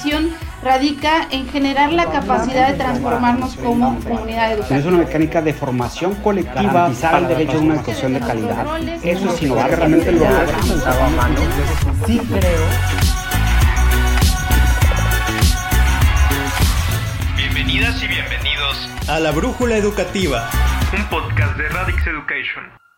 educación radica en generar la capacidad de transformarnos como comunidad educativa. Es una mecánica de formación colectiva Garantizar el derecho a una educación de calidad. Eso es innovar realmente lo Sí creo. Bienvenidas y bienvenidos a La Brújula Educativa. un podcast de Radix Education.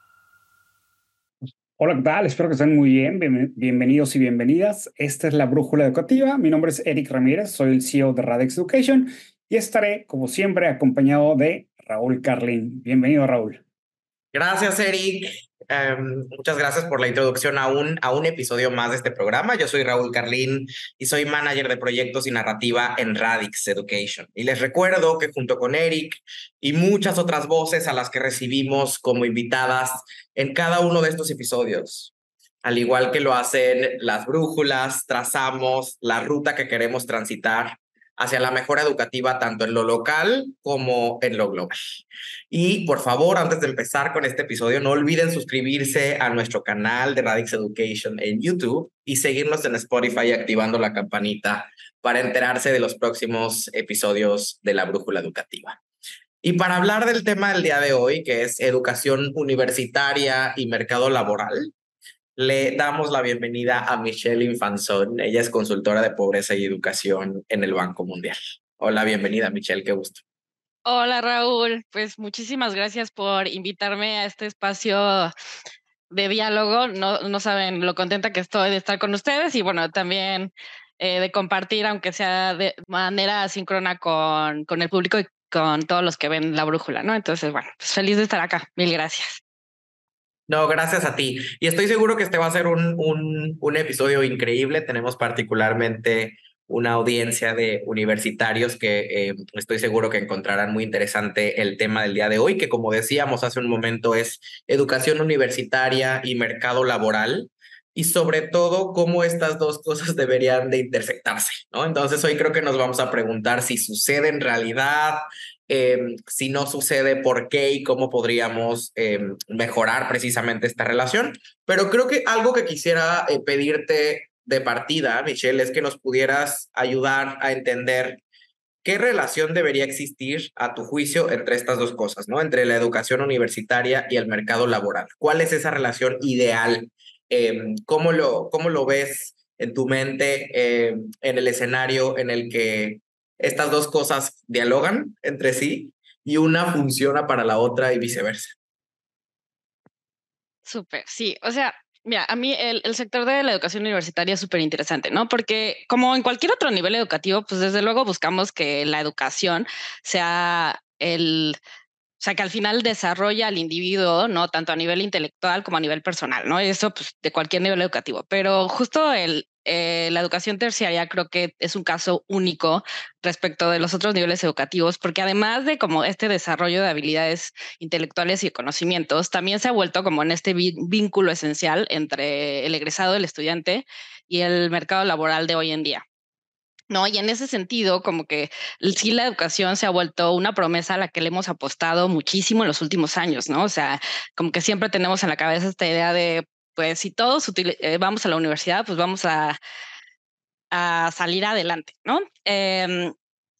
Hola, ¿qué tal? Espero que estén muy bien. Bien- Bienvenidos y bienvenidas. Esta es la Brújula Educativa. Mi nombre es Eric Ramírez, soy el CEO de Radix Education y estaré, como siempre, acompañado de Raúl Carlin. Bienvenido, Raúl. Gracias, Eric. Em, muchas gracias por la introducción a un, a un episodio más de este programa. Yo soy Raúl Carlín y soy manager de proyectos y narrativa en Radix Education. Y les recuerdo que junto con Eric y muchas otras voces a las que recibimos como invitadas en cada uno de estos episodios, al igual que lo hacen las brújulas, trazamos la ruta que queremos transitar hacia la mejora educativa tanto en lo local como en lo global. Y por favor, antes de empezar con este episodio, no olviden suscribirse a nuestro canal de Radix Education en YouTube y seguirnos en Spotify activando la campanita para enterarse de los próximos episodios de la Brújula Educativa. Y para hablar del tema del día de hoy, que es educación universitaria y mercado laboral, le damos la bienvenida a Michelle Infanzón. Ella es consultora de pobreza y educación en el Banco Mundial. Hola, bienvenida, Michelle, qué gusto. Hola Raúl, pues muchísimas gracias por invitarme a este espacio de diálogo. No, no saben lo contenta que estoy de estar con ustedes y bueno, también eh, de compartir, aunque sea de manera asíncrona con, con el público y con todos los que ven la brújula, ¿no? Entonces, bueno, pues feliz de estar acá. Mil gracias. No, gracias a ti. Y estoy seguro que este va a ser un, un, un episodio increíble. Tenemos particularmente una audiencia de universitarios que eh, estoy seguro que encontrarán muy interesante el tema del día de hoy, que como decíamos hace un momento es educación universitaria y mercado laboral y sobre todo cómo estas dos cosas deberían de intersectarse, ¿no? Entonces hoy creo que nos vamos a preguntar si sucede en realidad, eh, si no sucede, por qué y cómo podríamos eh, mejorar precisamente esta relación. Pero creo que algo que quisiera eh, pedirte de partida, Michelle, es que nos pudieras ayudar a entender qué relación debería existir a tu juicio entre estas dos cosas, ¿no? Entre la educación universitaria y el mercado laboral. ¿Cuál es esa relación ideal? Eh, ¿cómo, lo, ¿Cómo lo ves en tu mente en el escenario en el que estas dos cosas dialogan entre sí y una funciona para la otra y viceversa? Súper, sí. O sea, Mira, a mí el, sector de la educación universitaria es súper interesante, ¿no? Porque como en cualquier otro nivel educativo, pues desde luego buscamos que la educación sea el, o sea, que al final desarrolla al individuo, ¿no? Tanto a nivel intelectual como a nivel personal, ¿no? Eso, pues, de cualquier nivel educativo. Pero justo el, eh, la educación terciaria creo que es un caso único respecto de los otros niveles educativos, porque además de como este desarrollo de habilidades intelectuales y conocimientos, también se ha vuelto como en este vínculo esencial entre el egresado, el estudiante y el mercado laboral de hoy en día. ¿no? Y en ese sentido, como que sí la educación se ha vuelto una promesa a la que le hemos apostado muchísimo en los últimos años, ¿no? O sea, como que siempre tenemos en la cabeza esta idea de, pues si todos eh, vamos a la universidad, pues vamos a, a salir adelante, ¿no? Eh,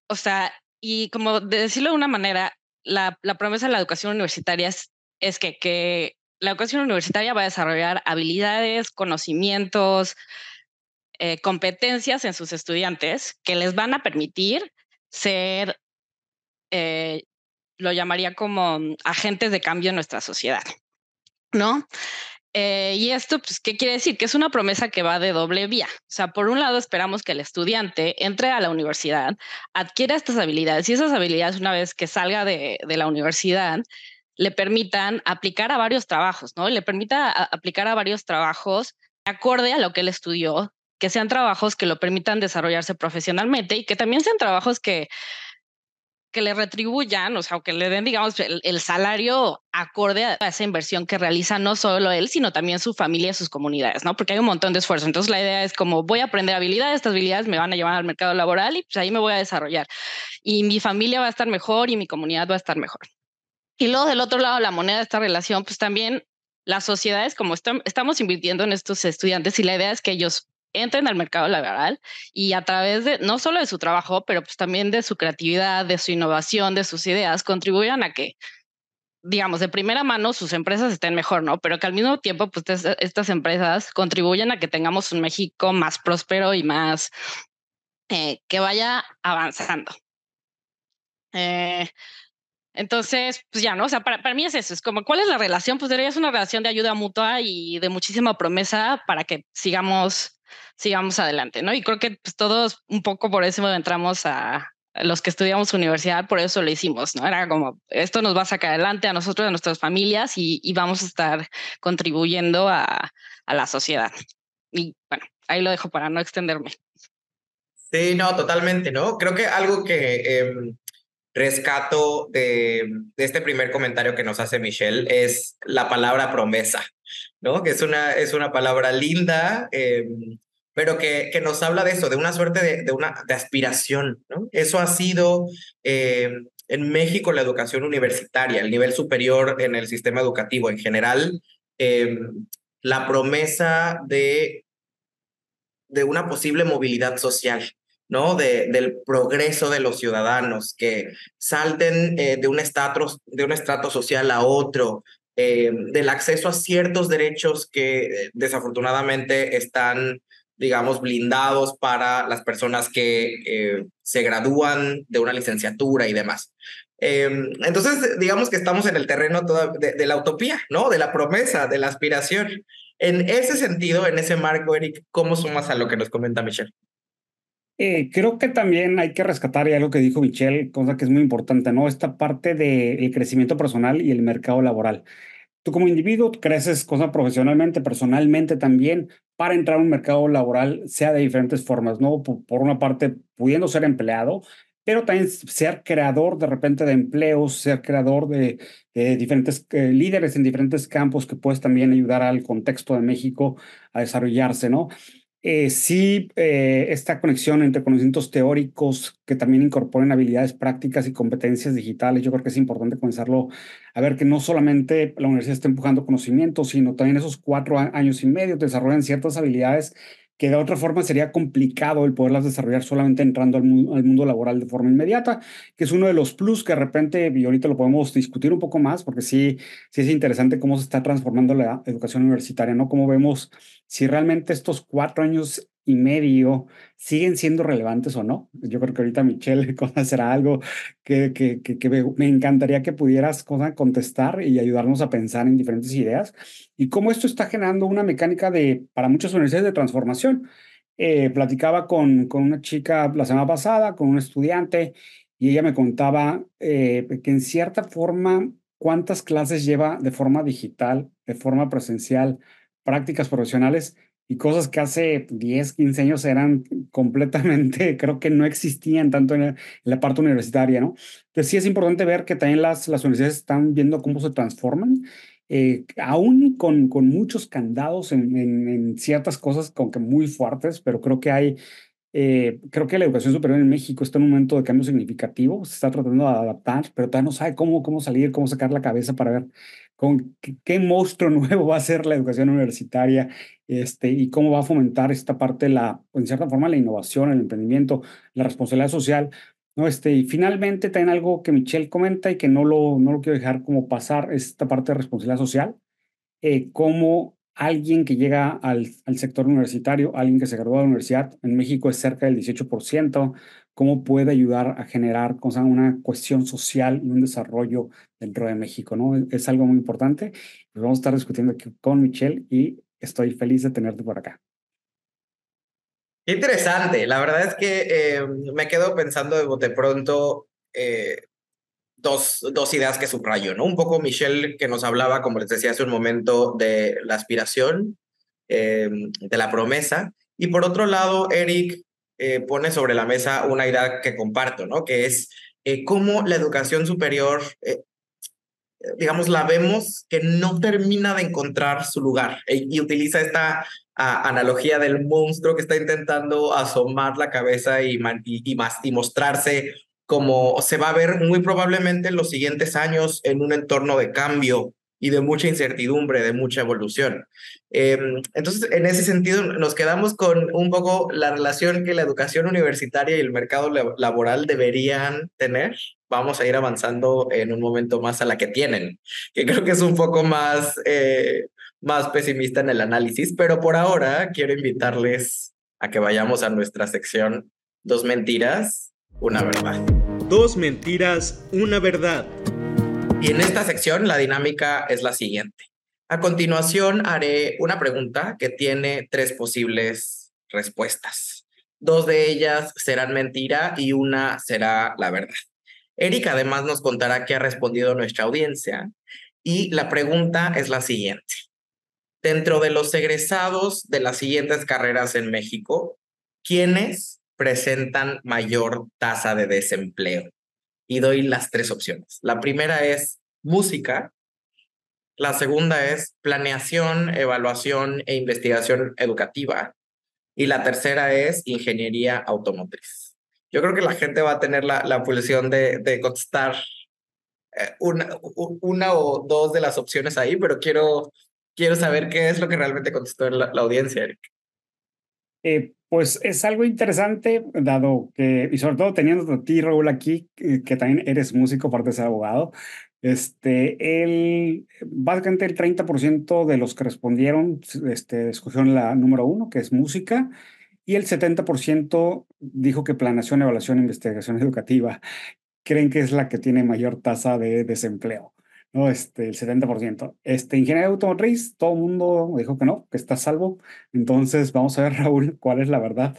o sea, y como de decirlo de una manera, la, la promesa de la educación universitaria es, es que, que la educación universitaria va a desarrollar habilidades, conocimientos, eh, competencias en sus estudiantes que les van a permitir ser, eh, lo llamaría como agentes de cambio en nuestra sociedad, ¿no? Eh, y esto, pues, ¿qué quiere decir? Que es una promesa que va de doble vía. O sea, por un lado esperamos que el estudiante entre a la universidad, adquiera estas habilidades y esas habilidades una vez que salga de, de la universidad, le permitan aplicar a varios trabajos, ¿no? Le permita aplicar a varios trabajos acorde a lo que él estudió, que sean trabajos que lo permitan desarrollarse profesionalmente y que también sean trabajos que, que le retribuyan, o sea, que le den, digamos, el, el, salario acorde a esa inversión que realiza no solo él, sino también su familia y sus comunidades, ¿no? Porque hay un montón de esfuerzo. Entonces, la idea es como voy a aprender habilidades, estas habilidades me van a llevar al mercado laboral y pues ahí me voy a desarrollar. Y mi familia va a estar mejor y mi comunidad va a estar mejor. Y luego del otro lado, la moneda de esta relación, pues también las sociedades, como estamos invirtiendo en estos estudiantes y la idea es que ellos entren al mercado laboral y a través de no solo de su trabajo, pero pues también de su creatividad, de su innovación, de sus ideas, contribuyan a que digamos, de primera mano sus empresas estén mejor, ¿no? Pero que al mismo tiempo, pues estas empresas contribuyen a que tengamos un México más próspero y más eh, que vaya avanzando. Eh, entonces, pues ya, ¿no? O sea, para, para mí es eso, es como, ¿cuál es la relación? Pues debería ser una relación de ayuda mutua y de muchísima promesa para que sigamos, sigamos adelante, ¿no? Y creo que pues, todos un poco por eso entramos a, los que estudiamos universidad, por eso lo hicimos, ¿no? Era como, esto nos va a sacar adelante a nosotros, a nuestras familias y, y vamos a estar contribuyendo a, a, la sociedad. Y bueno, ahí lo dejo para no extenderme. Sí, no, totalmente, ¿no? Creo que algo que eh, rescato de, de, este primer comentario que nos hace Michelle es la palabra promesa, ¿no? Que es una, es una palabra linda. Eh, pero que, que nos habla de eso, de una suerte de, de una de aspiración, ¿no? Eso ha sido eh, en México la educación universitaria, el nivel superior en el sistema educativo en general, eh, la promesa de, de una posible movilidad social, ¿no? De, del progreso de los ciudadanos, que salten eh, de, un estrato, de un estrato social a otro, eh, del acceso a ciertos derechos que desafortunadamente están digamos, blindados para las personas que eh, se gradúan de una licenciatura y demás. Eh, entonces, digamos que estamos en el terreno de, de, la utopía, ¿no? De la promesa, de la aspiración. En ese sentido, en ese marco, Eric, ¿cómo sumas a lo que nos comenta Michelle? Eh, creo que también hay que rescatar y algo que dijo Michelle, cosa que es muy importante, ¿no? Esta parte del crecimiento personal y el mercado laboral. Tú como individuo creces cosa profesionalmente, personalmente también, para entrar a un mercado laboral, sea de diferentes formas, ¿no? Por, por una parte, pudiendo ser empleado, pero también ser creador de repente de empleos, ser creador de, de diferentes eh, líderes en diferentes campos que puedes también ayudar al contexto de México a desarrollarse, ¿no? Eh, sí, eh, esta conexión entre conocimientos teóricos que también incorporen habilidades prácticas y competencias digitales, yo creo que es importante comenzarlo a ver que no solamente la universidad está empujando conocimientos, sino también esos cuatro años y medio desarrollan ciertas habilidades que de otra forma sería complicado el poderlas desarrollar solamente entrando al mundo, al mundo, laboral de forma inmediata, que es uno de los plus que de repente, y ahorita lo podemos discutir un poco más, porque sí, sí es interesante cómo se está transformando la educación universitaria, ¿no? Cómo vemos si realmente estos cuatro años y medio siguen siendo relevantes o no. Yo creo que ahorita Michelle conocerá algo que, que, que, que, me encantaría que pudieras contestar y ayudarnos a pensar en diferentes ideas y cómo esto está generando una mecánica de, para muchas universidades de transformación. Eh, platicaba con, con una chica la semana pasada, con un estudiante, y ella me contaba eh, que en cierta forma, cuántas clases lleva de forma digital, de forma presencial, prácticas profesionales, y cosas que hace 10, 15 años eran completamente, creo que no existían tanto en, la parte universitaria, ¿no? Entonces sí es importante ver que también las, las universidades están viendo cómo se transforman, eh, aún con, con muchos candados en, en, en, ciertas cosas como que muy fuertes, pero creo que hay, eh, creo que la educación superior en México está en un momento de cambio significativo, se está tratando de adaptar, pero todavía no sabe cómo, cómo salir, cómo sacar la cabeza para ver con qué, monstruo nuevo va a ser la educación universitaria este, y cómo va a fomentar esta parte, la, en cierta forma, la innovación, el emprendimiento, la responsabilidad social. ¿no? Este, y finalmente, también algo que Michelle comenta y que no lo, no lo quiero dejar como pasar, es esta parte de responsabilidad social, eh, cómo alguien que llega al, sector universitario, alguien que se graduó de la universidad, en México es cerca del 18%, cómo puede ayudar a generar cosa, una cuestión social y un desarrollo dentro de México, ¿no? Es algo muy importante. Pues vamos a estar discutiendo aquí con Michelle y estoy feliz de tenerte por acá. Interesante. La verdad es que eh, me quedo pensando de bote pronto eh, dos, dos ideas que subrayo, ¿no? Un poco Michelle que nos hablaba, como les decía hace un momento, de la aspiración, eh, de la promesa. Y por otro lado, Eric eh, pone sobre la mesa una idea que comparto, ¿no? Que es eh, cómo la educación superior, eh, digamos, la vemos que no termina de encontrar su lugar e, y utiliza esta analogía del monstruo que está intentando asomar la cabeza y, más, y mostrarse como se va a ver muy probablemente en los siguientes años en un entorno de cambio y de mucha incertidumbre, de mucha evolución. Em, entonces, en ese sentido, nos quedamos con un poco la relación que la educación universitaria y el mercado laboral deberían tener. Vamos a ir avanzando en un momento más a la que tienen, que creo que es un poco más, eh, más pesimista en el análisis, pero por ahora quiero invitarles a que vayamos a nuestra sección Dos mentiras, una verdad. Dos mentiras, una verdad. Y en esta sección la dinámica es la siguiente. A continuación haré una pregunta que tiene tres posibles respuestas. Dos de ellas serán mentira y una será la verdad. Eric además nos contará qué ha respondido nuestra audiencia y la pregunta es la siguiente. Dentro de los egresados de las siguientes carreras en México, ¿quiénes presentan mayor tasa de desempleo? Y doy las tres opciones. La primera es música, la segunda es planeación, evaluación e investigación educativa y la tercera es ingeniería automotriz. Yo creo que la gente va a tener la, la pulsión de, de contestar eh, una, una o dos de las opciones ahí, pero quiero, quiero saber qué es lo que realmente contestó la, la audiencia, Eric. Eh, pues es algo interesante, dado que, y sobre todo teniendo a ti, Raúl, aquí, que, también eres músico, aparte de ser abogado, este, el, básicamente el 30% de los que respondieron este, escogieron la número uno, que es música, y el 70% dijo que planeación, evaluación investigación educativa creen que es la que tiene mayor tasa de desempleo. ¿No? Este, el 70%. Este, ingeniería automotriz, todo el mundo dijo que no, que está salvo. Entonces, vamos a ver, Raúl, cuál es la verdad.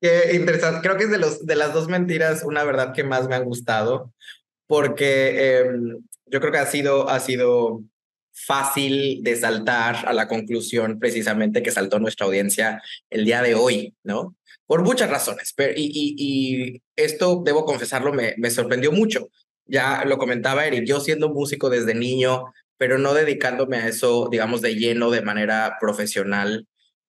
Qué interesante. Creo que es de, los, de las dos mentiras una verdad que más me han gustado, porque em, yo creo que ha sido, ha sido fácil de saltar a la conclusión precisamente que saltó nuestra audiencia el día de hoy, ¿no? Por muchas razones. Pero, y, y, y esto, debo confesarlo, me, me sorprendió mucho ya lo comentaba Eric, yo siendo músico desde niño, pero no dedicándome a eso, digamos, de lleno, de manera profesional.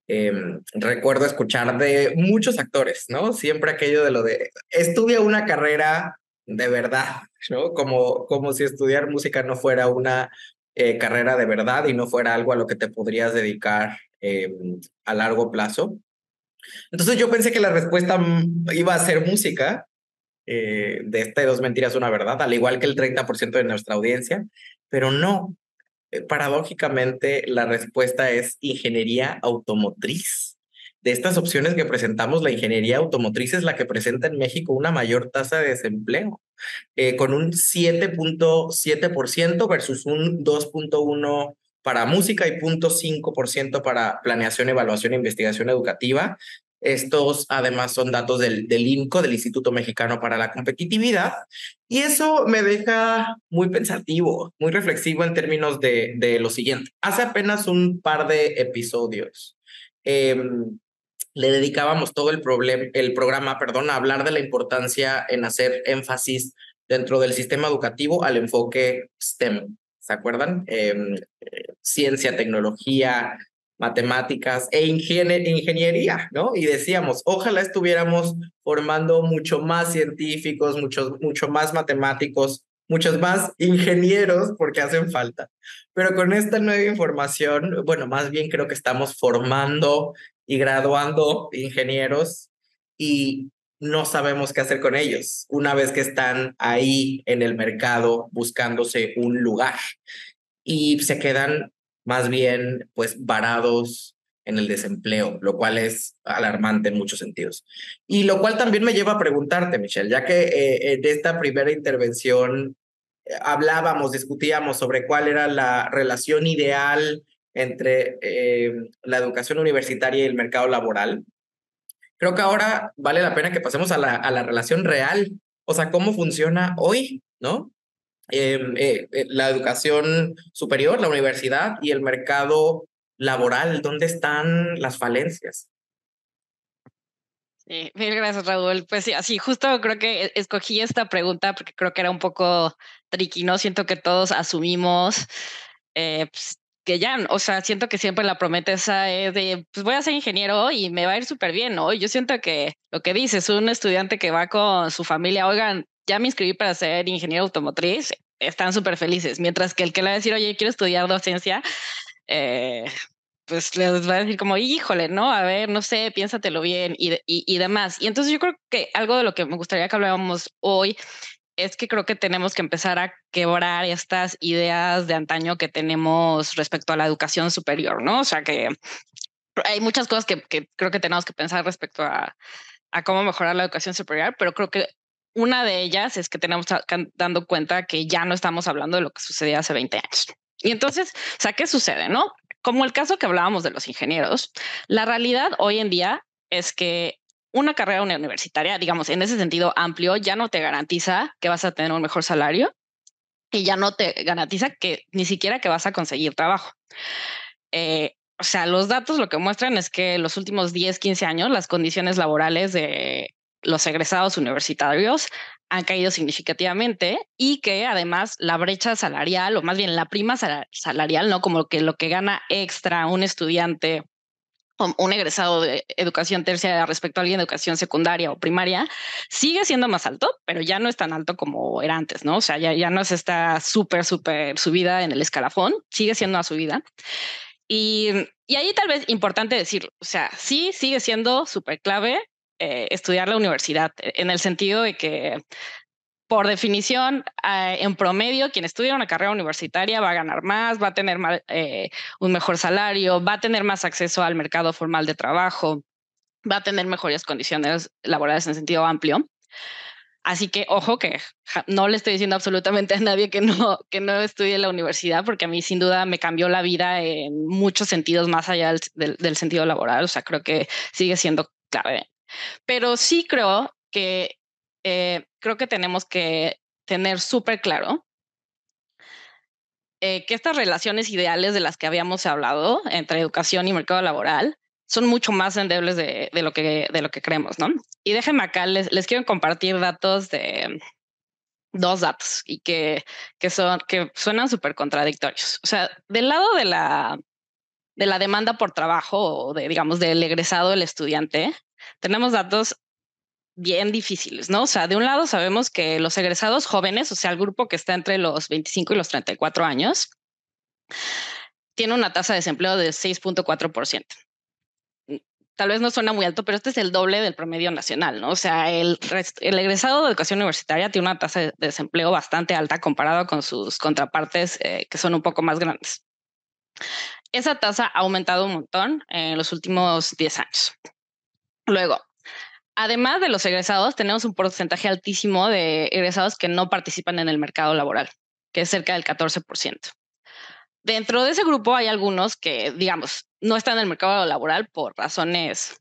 Em, recuerdo escuchar de muchos actores, ¿no? Siempre aquello de lo de estudia una carrera de verdad, ¿no? Como, como si estudiar música no fuera una eh, carrera de verdad y no fuera algo a lo que te podrías dedicar em, a largo plazo. Entonces yo pensé que la respuesta mm, iba a ser música, eh, de este dos mentiras, una verdad, al igual que el 30% de nuestra audiencia, pero no. Eh, paradójicamente, la respuesta es ingeniería automotriz. De estas opciones que presentamos, la ingeniería automotriz es la que presenta en México una mayor tasa de desempleo, eh, con un 7.7% versus un 2.1% para música y 0.5% para planeación, evaluación e investigación educativa. Estos además son datos del, del INCO, del Instituto Mexicano para la Competitividad, y eso me deja muy pensativo, muy reflexivo en términos de, de lo siguiente. Hace apenas un par de episodios em, le dedicábamos todo el, el programa perdón, a hablar de la importancia en hacer énfasis dentro del sistema educativo al enfoque STEM. ¿Se acuerdan? Em, eh, ciencia, tecnología, matemáticas e ingeniería, ¿no? Y decíamos, ojalá estuviéramos formando mucho más científicos, muchos, mucho más matemáticos, muchos más ingenieros, porque hacen falta. Pero con esta nueva información, bueno, más bien creo que estamos formando y graduando ingenieros y no sabemos qué hacer con ellos una vez que están ahí en el mercado buscándose un lugar y se quedan más bien pues varados en el desempleo, lo cual es alarmante en muchos sentidos. Y lo cual también me lleva a preguntarte, Michelle, ya que eh, en esta primera intervención eh, hablábamos, discutíamos sobre cuál era la relación ideal entre eh, la educación universitaria y el mercado laboral. Creo que ahora vale la pena que pasemos a la, a la relación real, o sea, cómo funciona hoy, ¿no? Em, eh, eh, la educación superior, la universidad y el mercado laboral, ¿dónde están las falencias? Sí, mil gracias, Raúl. Pues sí, así justo creo que escogí esta pregunta porque creo que era un poco tricky, ¿no? Siento que todos asumimos eh, pues, que ya, o sea, siento que siempre la promesa es de, pues voy a ser ingeniero y me va a ir súper bien, ¿no? Yo siento que lo que dices, un estudiante que va con su familia, oigan, ya me inscribí para ser ingeniero automotriz, están súper felices, mientras que el que le va a decir, oye, quiero estudiar docencia, eh, pues les va a decir como, híjole, ¿no? A ver, no sé, piénsatelo bien y, y, y demás. Y entonces yo creo que algo de lo que me gustaría que habláramos hoy es que creo que tenemos que empezar a quebrar estas ideas de antaño que tenemos respecto a la educación superior, ¿no? O sea, que hay muchas cosas que, creo que tenemos que pensar respecto a, cómo mejorar la educación superior, pero creo que una de ellas es que tenemos dando cuenta que ya no estamos hablando de lo que sucedía hace 20 años. Y entonces, o ¿qué sucede, no? Como el caso que hablábamos de los ingenieros, la realidad hoy en día es que una carrera universitaria, digamos, en ese sentido amplio, ya no te garantiza que vas a tener un mejor salario y ya no te garantiza que ni siquiera que vas a conseguir trabajo. Eh, o sea, los datos lo que muestran es que los últimos 10, 15 años las condiciones laborales de los egresados universitarios han caído significativamente y que además la brecha salarial, o más bien la prima salarial, no como que lo que gana extra un estudiante un egresado de educación terciaria respecto a alguien de educación secundaria o primaria, sigue siendo más alto, pero ya no es tan alto como era antes, ¿no? O sea, ya, ya no es esta súper, súper subida en el escalafón, sigue siendo una subida. Y, y ahí tal vez importante decir, o sea, sí sigue siendo súper clave eh, estudiar la universidad, en el sentido de que por definición, eh, en promedio, quien estudia una carrera universitaria va a ganar más, va a tener eh, un mejor salario, va a tener más acceso al mercado formal de trabajo, va a tener mejores condiciones laborales en sentido amplio. Así que ojo que no le estoy diciendo absolutamente a nadie que no, que no estudie la universidad, porque a mí sin duda me cambió la vida en muchos sentidos más allá del, del sentido laboral. O sea, creo que sigue siendo clave pero sí creo que eh, creo que tenemos que tener súper claro eh, que estas relaciones ideales de las que habíamos hablado entre educación y mercado laboral son mucho más endebles de, de lo, que, de lo que creemos, ¿no? Y déjenme acá, les, les quiero compartir datos de dos datos y que, que, son, que suenan súper contradictorios. O sea, del lado de la, de la demanda por trabajo o de, digamos, del egresado, el estudiante, tenemos datos bien difíciles, ¿no? O sea, de un lado sabemos que los egresados jóvenes, o sea, el grupo que está entre los 25 y los 34 años, tiene una tasa de desempleo de 6.4%. Tal vez no suena muy alto, pero este es el doble del promedio nacional, ¿no? O sea, el, el egresado de educación universitaria tiene una tasa de desempleo bastante alta comparado con sus contrapartes eh, que son un poco más grandes. Esa tasa ha aumentado un montón en los últimos 10 años. Luego, además de los egresados, tenemos un porcentaje altísimo de egresados que no participan en el mercado laboral, que es cerca del 14%. Dentro de ese grupo hay algunos que, digamos, no están en el mercado laboral por razones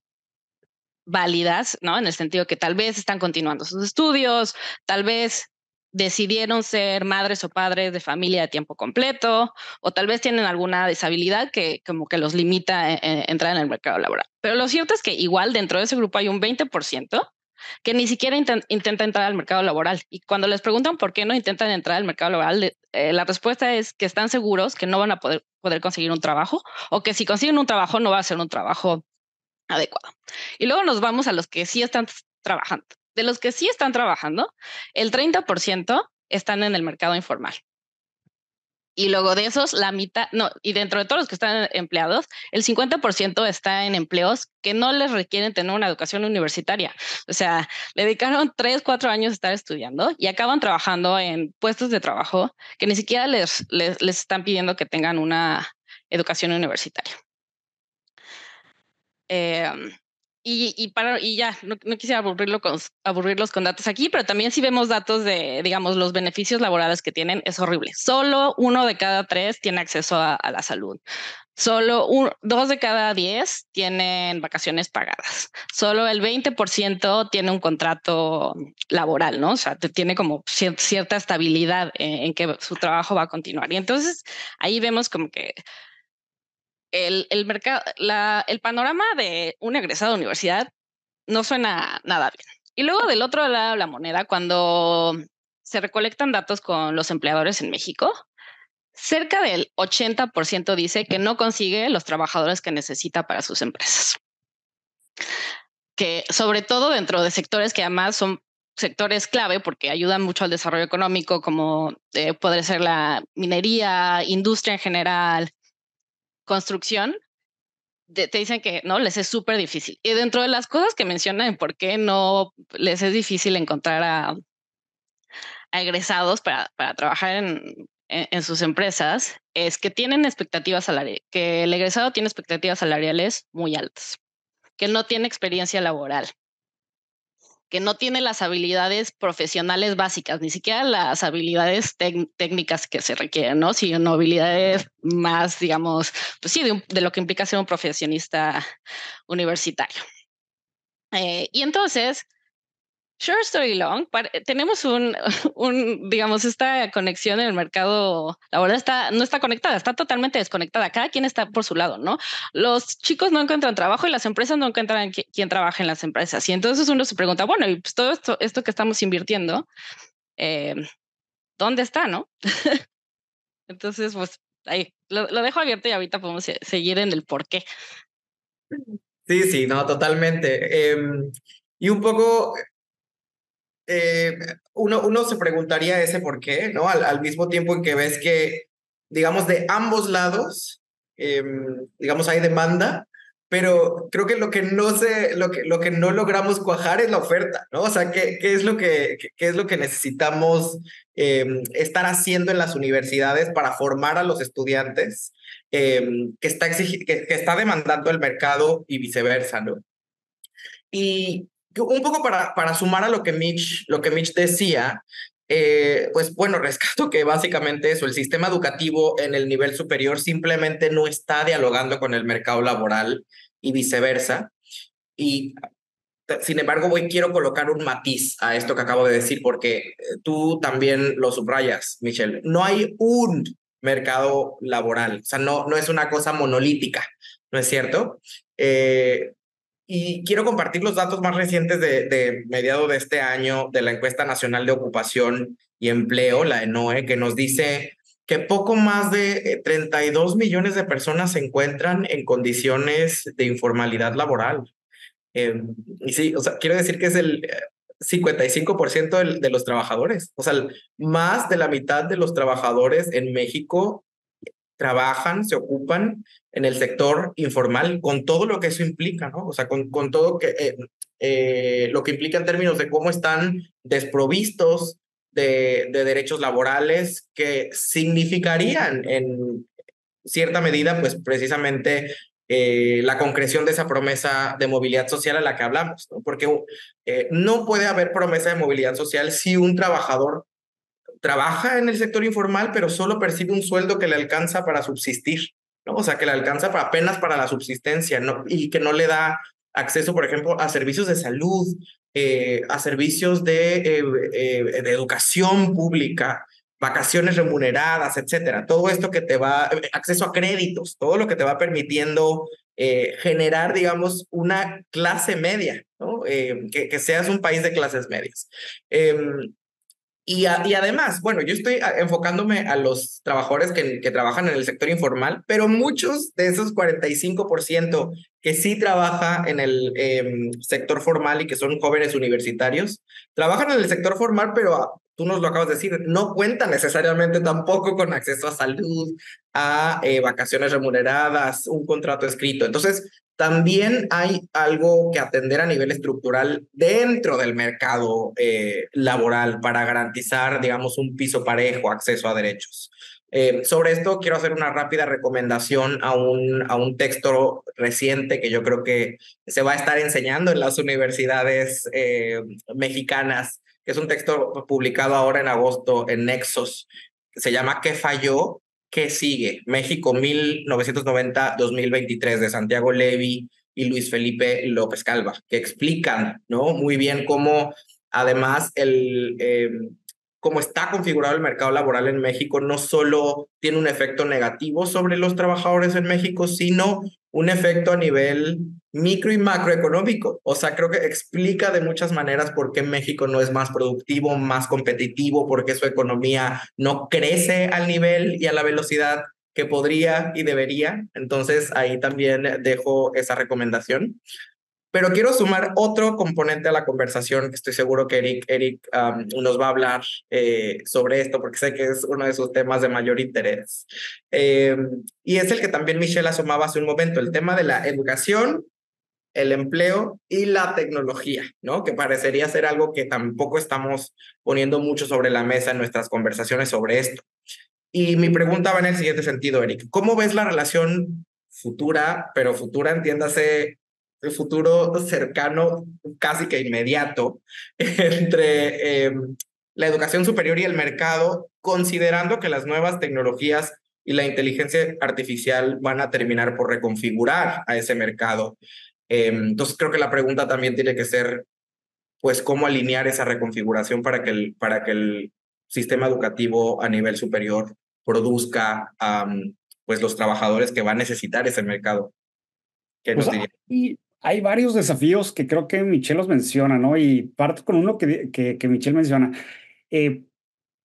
válidas, ¿no? En el sentido que tal vez están continuando sus estudios, tal vez decidieron ser madres o padres de familia de tiempo completo, o tal vez tienen alguna disabilidad que como que los limita a, entrar en el mercado laboral. Pero lo cierto es que igual dentro de ese grupo hay un 20% que ni siquiera intenta entrar al mercado laboral. Y cuando les preguntan por qué no intentan entrar al mercado laboral, eh, la respuesta es que están seguros que no van a poder, poder conseguir un trabajo o que si consiguen un trabajo no va a ser un trabajo adecuado. Y luego nos vamos a los que sí están trabajando de los que sí están trabajando, el 30% están en el mercado informal. Y luego de esos, la mitad, no, y dentro de todos los que están empleados, el 50% está en empleos que no les requieren tener una educación universitaria. O sea, le dedicaron tres, cuatro años a estar estudiando y acaban trabajando en puestos de trabajo que ni siquiera les, les, les están pidiendo que tengan una educación universitaria. Eh, y, para, y ya, no, quisiera aburrirlo con, aburrirlos con datos aquí, pero también si vemos datos de, digamos, los beneficios laborales que tienen, es horrible. Solo uno de cada tres tiene acceso a, la salud. Solo dos de cada diez tienen vacaciones pagadas. Solo el 20% tiene un contrato laboral, ¿no? O sea, tiene como cierta estabilidad en, en que su trabajo va a continuar. Y entonces ahí vemos como que el, el, mercado, la, el panorama de un egresado de universidad no suena nada bien. Y luego del otro lado de la moneda, cuando se recolectan datos con los empleadores en México, cerca del 80% dice que no consigue los trabajadores que necesita para sus empresas. Que sobre todo dentro de sectores que además son sectores clave porque ayudan mucho al desarrollo económico, como eh, puede ser la minería, industria en general, construcción, te, dicen que no les es súper difícil. Y dentro de las cosas que mencionan por qué no les es difícil encontrar a, egresados para, para trabajar en, en, sus empresas, es que tienen expectativas salariales, que el egresado tiene expectativas salariales muy altas, que no tiene experiencia laboral que no tiene las habilidades profesionales básicas, ni siquiera las habilidades técnicas que se requieren, ¿no? Sino habilidades más, digamos, pues sí, de, lo que implica ser un profesionista universitario. Eh, y entonces, Short story long, eh, tenemos un, digamos, esta conexión en el mercado laboral está, no está conectada, está totalmente desconectada. Cada quien está por su lado, ¿no? Los chicos no encuentran trabajo y las empresas no encuentran quién trabaja en las empresas. Y entonces uno se pregunta, bueno, y pues todo esto, que estamos invirtiendo, eh, ¿dónde está, no? entonces, pues ahí, lo, dejo abierto y ahorita podemos seguir en el por qué. Sí, sí, no, totalmente. Em, y un poco eh, uno, uno se preguntaría ese por qué, ¿no? Al, mismo tiempo en que ves que, digamos, de ambos lados, em, digamos, hay demanda, pero creo que lo que no se, lo que, lo que no logramos cuajar es la oferta, ¿no? O sea, ¿qué, qué es, lo que, qué, es lo que necesitamos em, estar haciendo en las universidades para formar a los estudiantes em, que, está que, que, está demandando el mercado y viceversa, ¿no? Y, un poco para, para sumar a lo que Mitch, lo que Mitch decía, eh, pues bueno, rescato que básicamente eso, el sistema educativo en el nivel superior simplemente no está dialogando con el mercado laboral y viceversa. Y sin embargo, voy, quiero colocar un matiz a esto que acabo de decir, porque eh, tú también lo subrayas, Michelle. No hay un mercado laboral, o sea, no, no es una cosa monolítica, ¿no es cierto? Eh, y quiero compartir los datos más recientes de, de mediado de este año de la encuesta nacional de ocupación y empleo, la ENOE, que nos dice que poco más de 32 eh, millones de personas se encuentran en condiciones de informalidad laboral. Em, y sí, o sea, quiero decir que es el 55% eh, de, de los trabajadores. O sea, más de la mitad de los trabajadores en México trabajan, se ocupan en el sector informal, con todo lo que eso implica, ¿no? O sea, con, con todo que, eh, eh, lo que implica en términos de cómo están desprovistos de, de derechos laborales que significarían en cierta medida, pues precisamente eh, la concreción de esa promesa de movilidad social a la que hablamos, ¿no? porque no puede haber promesa de movilidad social si un trabajador trabaja en el sector informal, pero solo percibe un sueldo que le alcanza para subsistir, ¿no? O sea, que le alcanza para, apenas para la subsistencia, ¿no? Y que no le da acceso, por ejemplo, a servicios de salud, eh, a servicios de, eh, eh, de educación pública, vacaciones remuneradas, etcétera. Todo esto que te va, acceso a créditos, todo lo que te va permitiendo generar, digamos, una clase media, ¿no? que, seas un país de clases medias. Em, y, además, bueno, yo estoy ah, enfocándome a los trabajadores que, trabajan en el sector informal, pero muchos de esos 45% que sí trabaja en el em, sector formal y que son jóvenes universitarios, trabajan en el sector formal, pero tú nos lo acabas de decir, no cuentan necesariamente tampoco con acceso a salud, a eh, vacaciones remuneradas, un contrato escrito. Entonces, también hay algo que atender a nivel estructural dentro del mercado eh, laboral para garantizar, digamos, un piso parejo, acceso a derechos. Eh, sobre esto quiero hacer una rápida recomendación a un, a un texto reciente que yo creo que se va a estar enseñando en las universidades eh, mexicanas, es un texto publicado ahora en agosto en Nexos, se llama ¿Qué falló? ¿Qué sigue? México 1990-2023 de Santiago Levy y Luis Felipe López Calva, que explican ¿no? muy bien cómo además el, eh, cómo está configurado el mercado laboral en México no solo tiene un efecto negativo sobre los trabajadores en México, sino un efecto a nivel micro y macroeconómico. O sea, creo que explica de muchas maneras por qué México no es más productivo, más competitivo, por qué su economía no crece al nivel y a la velocidad que podría y debería. Entonces, ahí también dejo esa recomendación. Pero quiero sumar otro componente a la conversación que estoy seguro que Eric, Eric nos va a hablar eh, sobre esto porque sé que es uno de sus temas de mayor interés. Eh, y es el que también Michelle asomaba hace un momento, el tema de la educación, el empleo y la tecnología, ¿no? Que parecería ser algo que tampoco estamos poniendo mucho sobre la mesa en nuestras conversaciones sobre esto. Y mi pregunta va en el siguiente sentido, Eric. ¿Cómo ves la relación futura, pero futura entiéndase el futuro cercano, casi que inmediato, entre em, la educación superior y el mercado, considerando que las nuevas tecnologías y la inteligencia artificial van a terminar por reconfigurar a ese mercado. Em, entonces creo que la pregunta también tiene que ser, pues, cómo alinear esa reconfiguración para que el, para que el sistema educativo a nivel superior produzca pues los trabajadores que va a necesitar ese mercado. ¿Qué nos y hay varios desafíos que creo que Michelle los menciona, ¿no? Y parto con uno que, que, que Michelle menciona. Eh,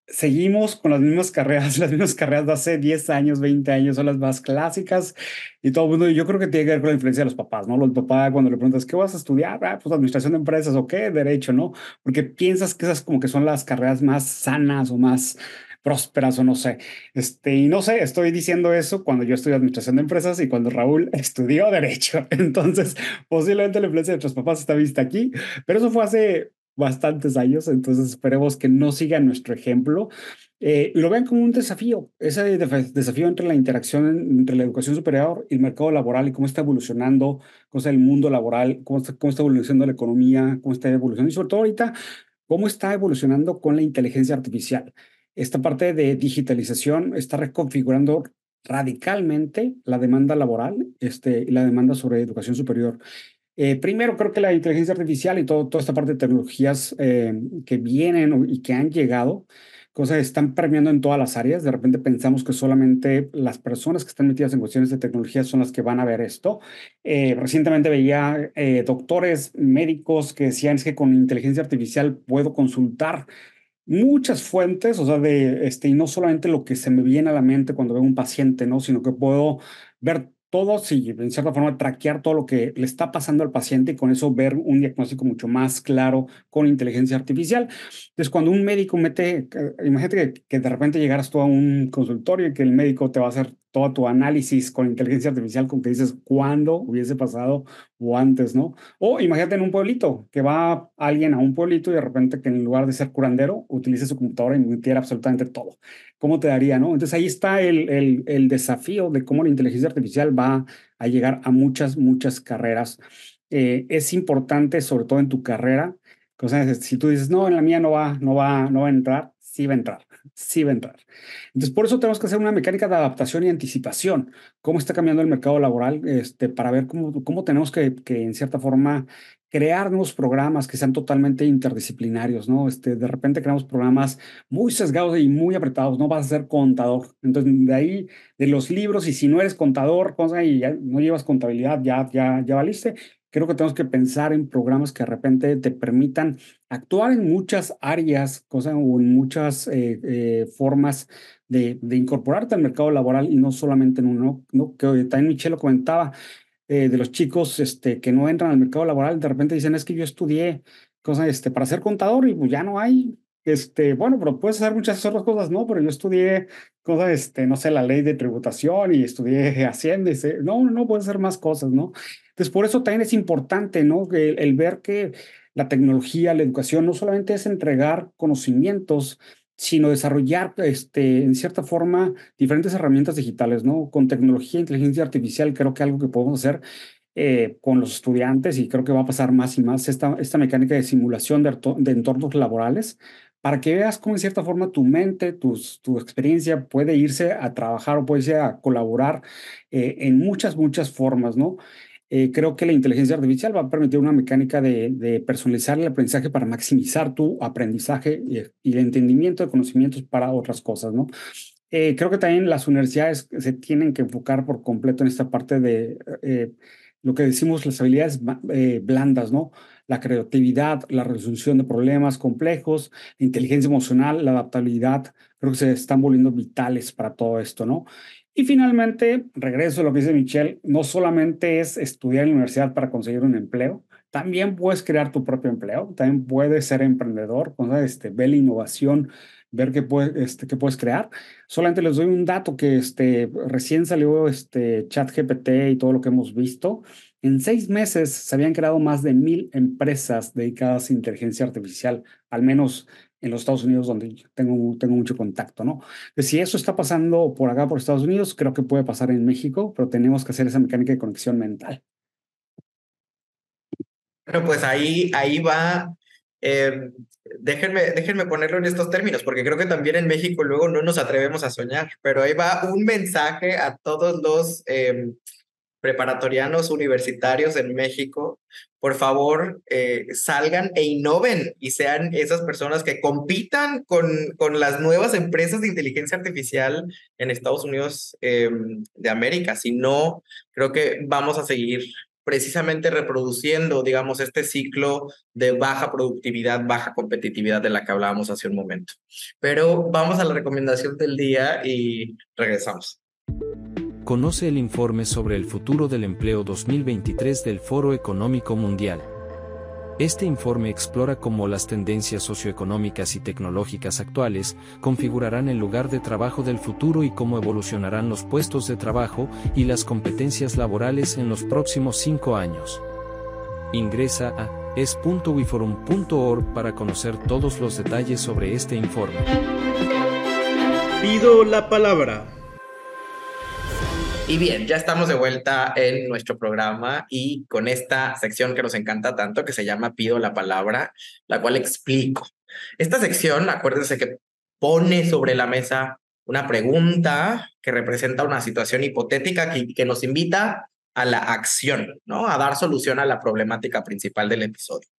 seguimos con las mismas carreras, las mismas carreras de hace 10 años, 20 años, son las más clásicas y todo el mundo, yo creo que tiene que ver con la influencia de los papás, ¿no? Los papás cuando le preguntas, ¿qué vas a estudiar? Ah, pues administración de empresas o qué, derecho, ¿no? Porque piensas que esas como que son las carreras más sanas o más prósperas o no sé. Este, y no sé, estoy diciendo eso cuando yo estudié administración de empresas y cuando Raúl estudió derecho. Entonces, posiblemente la influencia de nuestros papás está vista aquí, pero eso fue hace bastantes años, entonces esperemos que no sigan nuestro ejemplo eh, lo vean como un desafío, ese desafío entre la interacción entre la educación superior y el mercado laboral y cómo está evolucionando, cómo está el mundo laboral, cómo está, cómo está evolucionando la economía, cómo está evolucionando y sobre todo ahorita, cómo está evolucionando con la inteligencia artificial esta parte de digitalización está reconfigurando radicalmente la demanda laboral este, y la demanda sobre educación superior. Eh, primero, creo que la inteligencia artificial y toda esta parte de tecnologías eh, que vienen y que han llegado, cosas están premiando en todas las áreas. De repente pensamos que solamente las personas que están metidas en cuestiones de tecnología son las que van a ver esto. Eh, recientemente veía doctores, médicos que decían es que con inteligencia artificial puedo consultar muchas fuentes, o sea, de, este, y no solamente lo que se me viene a la mente cuando veo un paciente, ¿no? Sino que puedo ver todo, y en cierta forma traquear todo lo que le está pasando al paciente y con eso ver un diagnóstico mucho más claro con inteligencia artificial. Entonces, cuando un médico mete, imagínate que, que de repente llegaras tú a un consultorio y que el médico te va a hacer todo tu análisis con inteligencia artificial, con que dices cuándo hubiese pasado o antes, ¿no? O imagínate en un pueblito, que va alguien a un pueblito y de repente que en lugar de ser curandero, utilice su computadora y metiera absolutamente todo. ¿Cómo te daría, no? Entonces ahí está el, el, el desafío de cómo la inteligencia artificial va a llegar a muchas, muchas carreras. Eh, es importante, sobre todo en tu carrera, cosas, si tú dices, no, en la mía no va, no va, no va a entrar, sí va a entrar sí va a entrar. Entonces, por eso tenemos que hacer una mecánica de adaptación y anticipación. ¿Cómo está cambiando el mercado laboral? Este, para ver cómo, cómo tenemos que, que, en cierta forma, crear nuevos programas que sean totalmente interdisciplinarios, ¿no? Este, de repente creamos programas muy sesgados y muy apretados, no vas a ser contador. Entonces, de ahí, de los libros, y si no eres contador, cosa, y ya no llevas contabilidad, ya, ya, ya valiste, creo que tenemos que pensar en programas que de repente te permitan actuar en muchas áreas, cosas o en muchas eh, eh, formas de, de, incorporarte al mercado laboral y no solamente en uno, ¿no? que también Michelle lo comentaba, eh, de los chicos este, que no entran al mercado laboral, de repente dicen, es que yo estudié cosas este, para ser contador y pues ya no hay. Este, bueno, pero puedes hacer muchas otras cosas, ¿no? Pero yo estudié cosas, este, no sé, la ley de tributación y estudié Hacienda y no, no, puedes hacer más cosas, ¿no? Entonces, por eso también es importante, ¿no? El, el, ver que la tecnología, la educación, no solamente es entregar conocimientos, sino desarrollar, este, en cierta forma, diferentes herramientas digitales, ¿no? Con tecnología, inteligencia artificial, creo que algo que podemos hacer eh, con los estudiantes y creo que va a pasar más y más esta, esta mecánica de simulación de, de entornos laborales para que veas cómo en cierta forma tu mente, tus, tu experiencia puede irse a trabajar o puede irse a colaborar eh, en muchas, muchas formas, ¿no? Eh, creo que la inteligencia artificial va a permitir una mecánica de, personalizar el aprendizaje para maximizar tu aprendizaje y, el entendimiento de conocimientos para otras cosas, ¿no? Eh, creo que también las universidades se tienen que enfocar por completo en esta parte de eh, lo que decimos las habilidades blandas, ¿no? La creatividad, la resolución de problemas complejos, la inteligencia emocional, la adaptabilidad, creo que se están volviendo vitales para todo esto, ¿no? Y finalmente, regreso a lo que dice Michelle, no solamente es estudiar en la universidad para conseguir un empleo, también puedes crear tu propio empleo, también puedes ser emprendedor, este, ve la innovación, ver qué, puede, este, puedes crear. Solamente les doy un dato que este, recién salió este ChatGPT y todo lo que hemos visto. En seis meses se habían creado más de mil empresas dedicadas a inteligencia artificial, al menos en los Estados Unidos, donde tengo, tengo mucho contacto, ¿no? si eso está pasando por acá, por Estados Unidos, creo que puede pasar en México, pero tenemos que hacer esa mecánica de conexión mental. Bueno, pues ahí, ahí va. Eh, déjenme, déjenme ponerlo en estos términos, porque creo que también en México luego no nos atrevemos a soñar, pero ahí va un mensaje a todos los eh, preparatorianos universitarios en México, por favor, eh, salgan e innoven y sean esas personas que compitan con, con las nuevas empresas de inteligencia artificial en Estados Unidos em, de América. Si no, creo que vamos a seguir precisamente reproduciendo, digamos, este ciclo de baja productividad, baja competitividad de la que hablábamos hace un momento. Pero vamos a la recomendación del día y regresamos. Conoce el informe sobre el futuro del empleo 2023 del Foro Económico Mundial. Este informe explora cómo las tendencias socioeconómicas y tecnológicas actuales configurarán el lugar de trabajo del futuro y cómo evolucionarán los puestos de trabajo y las competencias laborales en los próximos cinco años. Ingresa a es.wiforum.org para conocer todos los detalles sobre este informe. Pido la palabra. Y bien, ya estamos de vuelta en nuestro programa y con esta sección que nos encanta tanto, que se llama Pido la palabra, la cual explico. Esta sección, acuérdense que pone sobre la mesa una pregunta que representa una situación hipotética que, nos invita a la acción, ¿no? A dar solución a la problemática principal del episodio.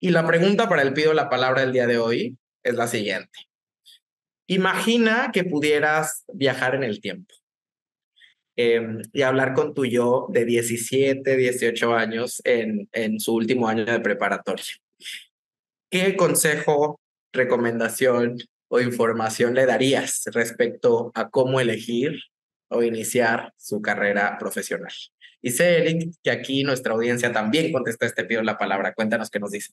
Y la pregunta para el Pido la palabra del día de hoy es la siguiente. Imagina que pudieras viajar en el tiempo Em, y hablar con tu yo de 17, 18 años en, en su último año de preparatoria. ¿Qué consejo, recomendación o información le darías respecto a cómo elegir o iniciar su carrera profesional? Y sé, Eric, que aquí nuestra audiencia también contesta este pido la palabra. Cuéntanos qué nos dice.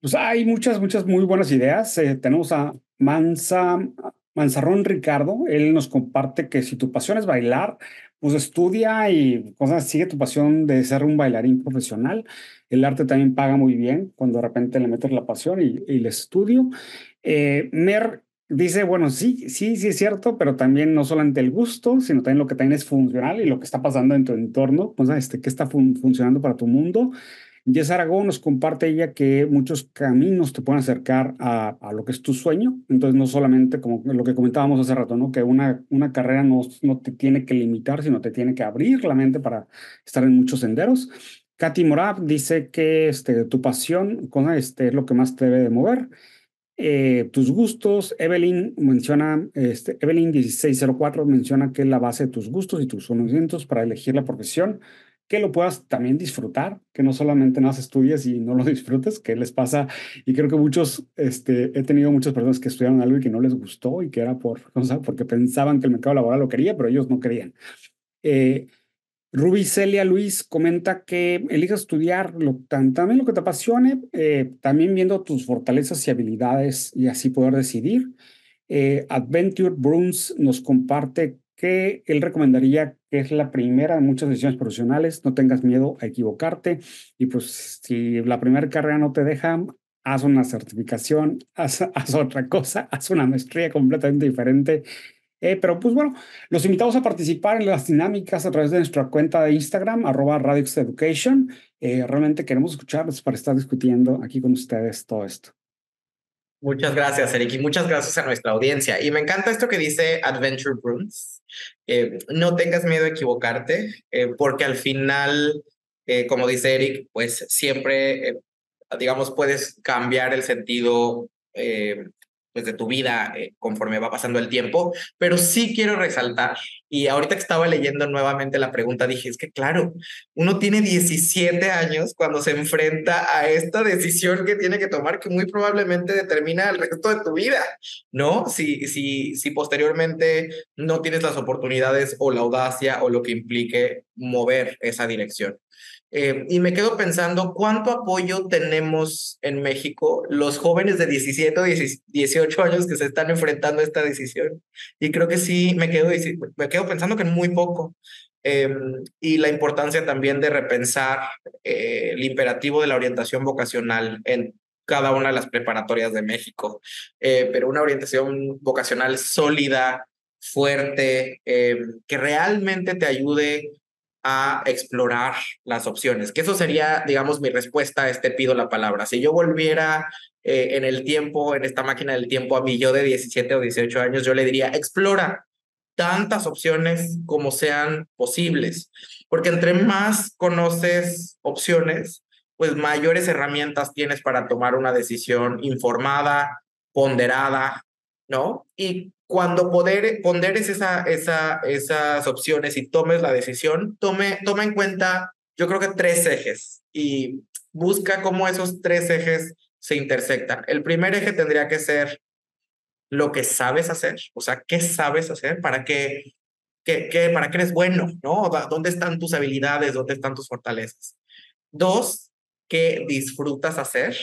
Pues hay muchas, muchas muy buenas ideas. Eh, tenemos a Mansa Manzarrón Ricardo, él nos comparte que si tu pasión es bailar, pues estudia y cosas, sigue tu pasión de ser un bailarín profesional. El arte también paga muy bien cuando de repente le metes la pasión y, el estudio. Eh, Mer dice, bueno, sí, sí, sí es cierto, pero también no solamente el gusto, sino también lo que también es funcional y lo que está pasando en tu entorno, pues, este, qué está funcionando para tu mundo. Jess Aragón nos comparte ella que muchos caminos te pueden acercar a, a, lo que es tu sueño. Entonces, no solamente como lo que comentábamos hace rato, ¿no? Que una, una carrera no, no te tiene que limitar, sino te tiene que abrir la mente para estar en muchos senderos. Katy Morab dice que este, tu pasión con este, es lo que más te debe de mover. Eh, tus gustos, Evelyn menciona, este, Evelyn 1604 menciona que es la base de tus gustos y tus conocimientos para elegir la profesión que lo puedas también disfrutar, que no solamente no estudies y no lo disfrutes, que les pasa, y creo que muchos, este, he tenido muchas personas que estudiaron algo y que no les gustó y que era por, o sea, porque pensaban que el mercado laboral lo quería, pero ellos no querían. Eh, Ruby Celia Luis comenta que elijas estudiar lo, también lo que te apasione, eh, también viendo tus fortalezas y habilidades y así poder decidir. Eh, Adventure Bruns nos comparte que él recomendaría es la primera de muchas decisiones profesionales, no tengas miedo a equivocarte y pues si la primera carrera no te deja, haz una certificación, haz, otra cosa, haz una maestría completamente diferente. Eh, pero pues bueno, los invitamos a participar en las dinámicas a través de nuestra cuenta de Instagram, arroba Radix Education. Eh, realmente queremos escucharlos para estar discutiendo aquí con ustedes todo esto. Muchas gracias, Eric, y muchas gracias a nuestra audiencia. Y me encanta esto que dice Adventure Bruns. Eh, no tengas miedo a equivocarte, eh, porque al final, eh, como dice Eric, pues siempre, digamos, puedes cambiar el sentido pues, de tu vida eh, conforme va pasando el tiempo, pero sí quiero resaltar, y ahorita que estaba leyendo nuevamente la pregunta, dije, es que claro, uno tiene 17 años cuando se enfrenta a esta decisión que tiene que tomar, que muy probablemente determina el resto de tu vida, ¿no? Si, si, si posteriormente no tienes las oportunidades o la audacia o lo que implique mover esa dirección. Eh, y me quedo pensando cuánto apoyo tenemos en México los jóvenes de 17 o 18 años que se están enfrentando a esta decisión. Y creo que sí, me quedo, me quedo pensando que muy poco. Em, y la importancia también de repensar eh, el imperativo de la orientación vocacional en cada una de las preparatorias de México, eh, pero una orientación vocacional sólida, fuerte, em, que realmente te ayude a explorar las opciones, que eso sería, digamos, mi respuesta a este pido la palabra. Si yo volviera eh, en el tiempo, en esta máquina del tiempo, a mí yo de 17 o 18 años, yo le diría, explora tantas opciones como sean posibles, porque entre más conoces opciones, pues mayores herramientas tienes para tomar una decisión informada, ponderada, ¿no? Y cuando poder, ponderes esa, esa, esas opciones y tomes la decisión, tome, toma en cuenta, yo creo que tres ejes y busca cómo esos tres ejes se intersectan. El primer eje tendría que ser lo que sabes hacer, o sea, qué sabes hacer, para qué, qué, qué, para qué eres bueno, ¿no? ¿Dónde están tus habilidades? ¿Dónde están tus fortalezas? Dos, qué disfrutas hacer,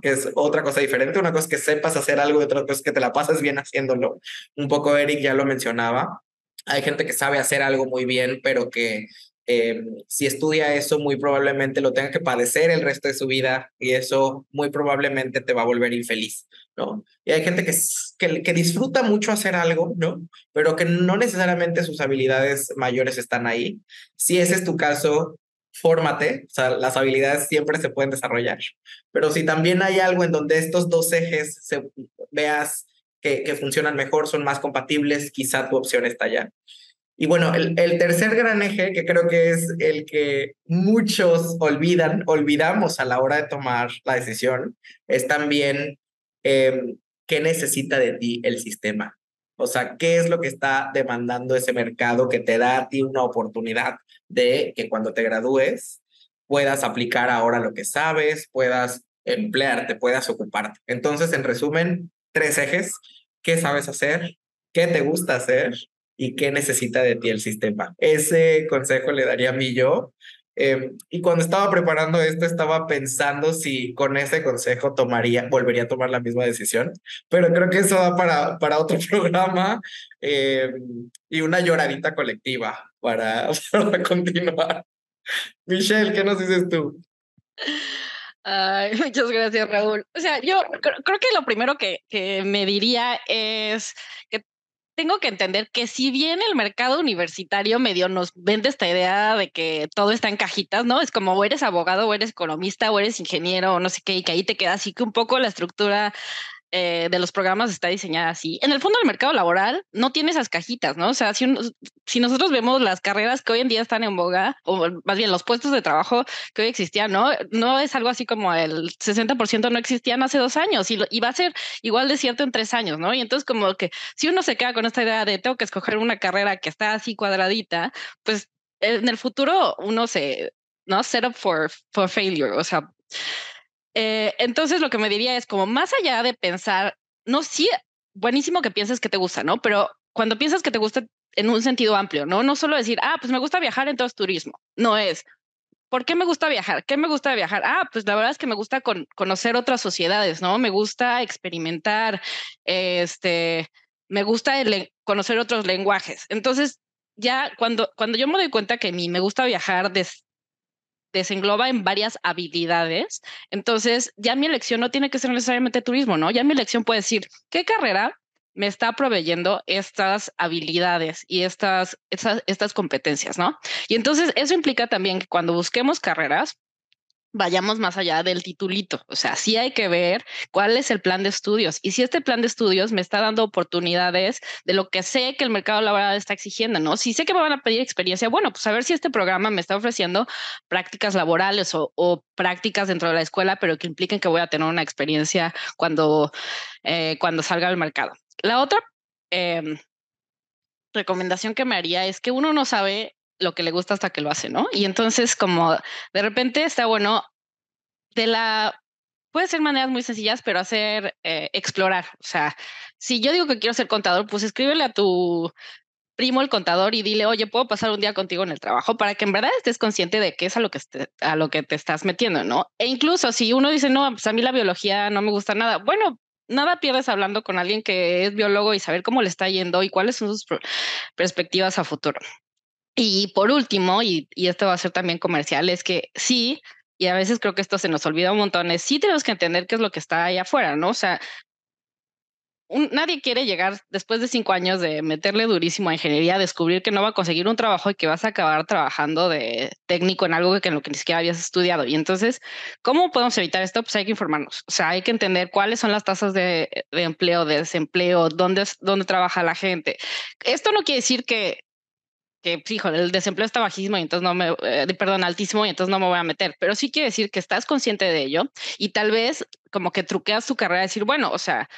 que es otra cosa diferente. Una cosa es que sepas hacer algo y otra cosa es que te la pases bien haciéndolo. Un poco Eric ya lo mencionaba. Hay gente que sabe hacer algo muy bien, pero que eh, si estudia eso, muy probablemente lo tenga que padecer el resto de su vida y eso muy probablemente te va a volver infeliz, ¿no? Y hay gente que, que, que disfruta mucho hacer algo, ¿no? Pero que no necesariamente sus habilidades mayores están ahí. Si ese es tu caso, fórmate, o sea, las habilidades siempre se pueden desarrollar, pero si también hay algo en donde estos dos ejes se, veas que, que funcionan mejor, son más compatibles, quizá tu opción está allá. Y bueno, el, el, tercer gran eje, que creo que es el que muchos olvidan, olvidamos a la hora de tomar la decisión, es también eh, qué necesita de ti el sistema. O sea, ¿qué es lo que está demandando ese mercado que te da a ti una oportunidad de que cuando te gradúes puedas aplicar ahora lo que sabes, puedas emplearte, puedas ocuparte? Entonces, en resumen, tres ejes. ¿Qué sabes hacer? ¿Qué te gusta hacer? ¿Y qué necesita de ti el sistema? Ese consejo le daría a mí yo eh, y cuando estaba preparando esto, estaba pensando si con ese consejo tomaría, volvería a tomar la misma decisión, pero creo que eso va para, para otro programa eh, y una lloradita colectiva para, para continuar. Michelle, ¿qué nos dices tú? Ay, muchas gracias, Raúl. O sea, yo creo que lo primero que, que me diría es que tengo que entender que si bien el mercado universitario medio nos vende esta idea de que todo está en cajitas, ¿no? Es como o eres abogado o eres economista o eres ingeniero o no sé qué, y que ahí te queda así que un poco la estructura eh, de los programas está diseñada así. En el fondo, el mercado laboral no tiene esas cajitas, ¿no? O sea, si, si nosotros vemos las carreras que hoy en día están en boga, o más bien los puestos de trabajo que hoy existían, ¿no? No es algo así como el 60% no existían hace dos años y, y va a ser igual de cierto en tres años, ¿no? Y entonces como que si uno se queda con esta idea de tengo que escoger una carrera que está así cuadradita, pues en el futuro uno se, ¿no? Set up for, for failure, o sea, eh, entonces lo que me diría es como más allá de pensar, no, sí, buenísimo que pienses que te gusta, ¿no? Pero cuando piensas que te gusta en un sentido amplio, ¿no? No solo decir, ah, pues me gusta viajar, entonces turismo. No es, ¿por qué me gusta viajar? ¿Qué me gusta viajar? Ah, pues la verdad es que me gusta con, conocer otras sociedades, ¿no? Me gusta experimentar, este, me gusta conocer otros lenguajes. Entonces, ya cuando, cuando yo me doy cuenta que mí me gusta viajar des, desengloba en varias habilidades. Entonces, ya mi elección no tiene que ser necesariamente turismo, ¿no? Ya mi elección puede decir, ¿qué carrera me está proveyendo estas habilidades y estas, estas, competencias, ¿no? Y entonces eso implica también que cuando busquemos carreras, vayamos más allá del titulito. O sea, sí hay que ver cuál es el plan de estudios y si este plan de estudios me está dando oportunidades de lo que sé que el mercado laboral está exigiendo, ¿no? Si sé que me van a pedir experiencia, bueno, pues a ver si este programa me está ofreciendo prácticas laborales o, prácticas dentro de la escuela, pero que impliquen que voy a tener una experiencia cuando, eh, cuando salga al mercado. La otra em, recomendación que me haría es que uno no sabe lo que le gusta hasta que lo hace, ¿no? Y entonces como de repente está bueno de la puede ser maneras muy sencillas, pero hacer eh, explorar. O sea, si yo digo que quiero ser contador, pues escríbele a tu primo el contador y dile, oye, puedo pasar un día contigo en el trabajo para que en verdad estés consciente de qué es a lo que, a lo que te estás metiendo, ¿no? E incluso si uno dice, no, pues a mí la biología no me gusta nada, bueno, nada pierdes hablando con alguien que es biólogo y saber cómo le está yendo y cuáles son sus perspectivas a futuro. Y por último, y, esto va a ser también comercial, es que sí, y a veces creo que esto se nos olvida un montón, es sí tenemos que entender qué es lo que está ahí afuera, ¿no? O sea, nadie quiere llegar después de cinco años de meterle durísimo a ingeniería, descubrir que no va a conseguir un trabajo y que vas a acabar trabajando de técnico en algo que en lo que ni siquiera habías estudiado. Y entonces, ¿cómo podemos evitar esto? Pues hay que informarnos. O sea, hay que entender cuáles son las tasas de, de empleo, de desempleo, dónde, dónde trabaja la gente. Esto no quiere decir que que, fijo, el desempleo está bajísimo y entonces no me, eh, perdón, altísimo y entonces no me voy a meter, pero sí quiere decir que estás consciente de ello y tal vez como que truqueas tu carrera, decir, bueno, o sea,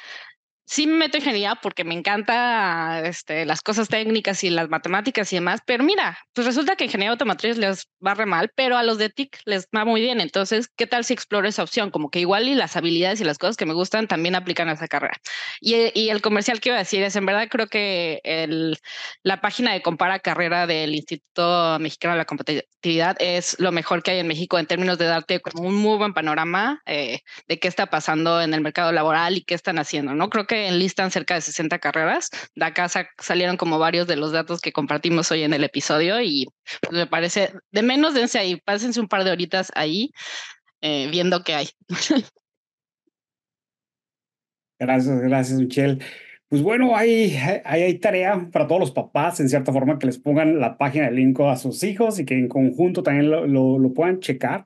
sí me meto en ingeniería porque me encanta este, las cosas técnicas y las matemáticas y demás, pero mira, pues resulta que ingeniería automotriz les va re mal, pero a los de TIC les va muy bien. Entonces, ¿qué tal si exploro esa opción? Como que igual y las habilidades y las cosas que me gustan también aplican a esa carrera. Y, y el comercial que iba a decir es, en verdad creo que el, la página de Compara Carrera del Instituto Mexicano de la Competitividad es lo mejor que hay en México en términos de darte como un muy buen panorama eh, de qué está pasando en el mercado laboral y qué están haciendo, ¿no? Creo que enlistan cerca de 60 carreras. De acá salieron como varios de los datos que compartimos hoy en el episodio y pues, me parece, de menos dense ahí, pásense un par de horitas ahí eh, viendo qué hay. Gracias, gracias, Michelle. Pues bueno, hay, hay, hay, tarea para todos los papás, en cierta forma, que les pongan la página de Linko a sus hijos y que en conjunto también lo, lo, lo puedan checar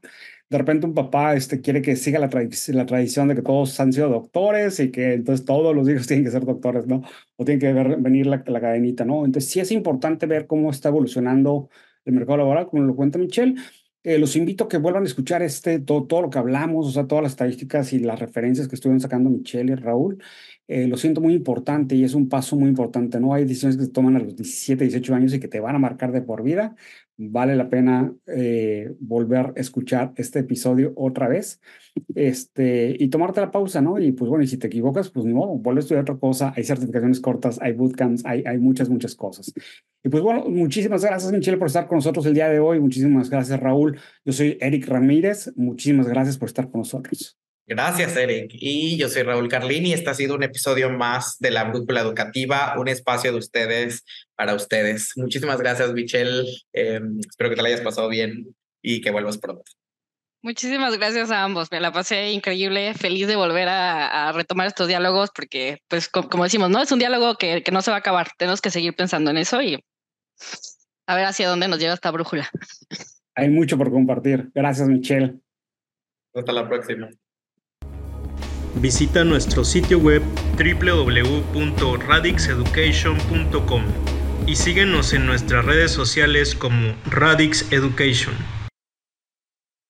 de repente un papá este, quiere que siga la, tradición de que todos han sido doctores y que entonces todos los hijos tienen que ser doctores, ¿no? O tienen que ver, venir la, la cadenita, ¿no? Entonces sí es importante ver cómo está evolucionando el mercado laboral, como lo cuenta Michelle. Eh, los invito a que vuelvan a escuchar este, todo, todo lo que hablamos, o sea, todas las estadísticas y las referencias que estuvieron sacando Michelle y Raúl. Eh, lo siento muy importante y es un paso muy importante, ¿no? Hay decisiones que se toman a los 17, 18 años y que te van a marcar de por vida vale la pena eh, volver a escuchar este episodio otra vez este, y tomarte la pausa, ¿no? Y pues bueno, y si te equivocas, pues no, vuelve a estudiar otra cosa, hay certificaciones cortas, hay bootcamps, hay, hay muchas, muchas cosas. Y pues bueno, muchísimas gracias Michelle por estar con nosotros el día de hoy, muchísimas gracias Raúl, yo soy Eric Ramírez, muchísimas gracias por estar con nosotros. Gracias, Eric. Y yo soy Raúl Carlini. Este ha sido un episodio más de la Brújula Educativa, un espacio de ustedes para ustedes. Muchísimas gracias, Michelle. Em, espero que te la hayas pasado bien y que vuelvas pronto. Muchísimas gracias a ambos. Me la pasé increíble, feliz de volver a, retomar estos diálogos porque, pues, como, decimos, no es un diálogo que, que no se va a acabar. Tenemos que seguir pensando en eso y a ver hacia dónde nos lleva esta brújula. Hay mucho por compartir. Gracias, Michelle. Hasta la próxima. Visita nuestro sitio web www.radixeducation.com y síguenos en nuestras redes sociales como Radix Education.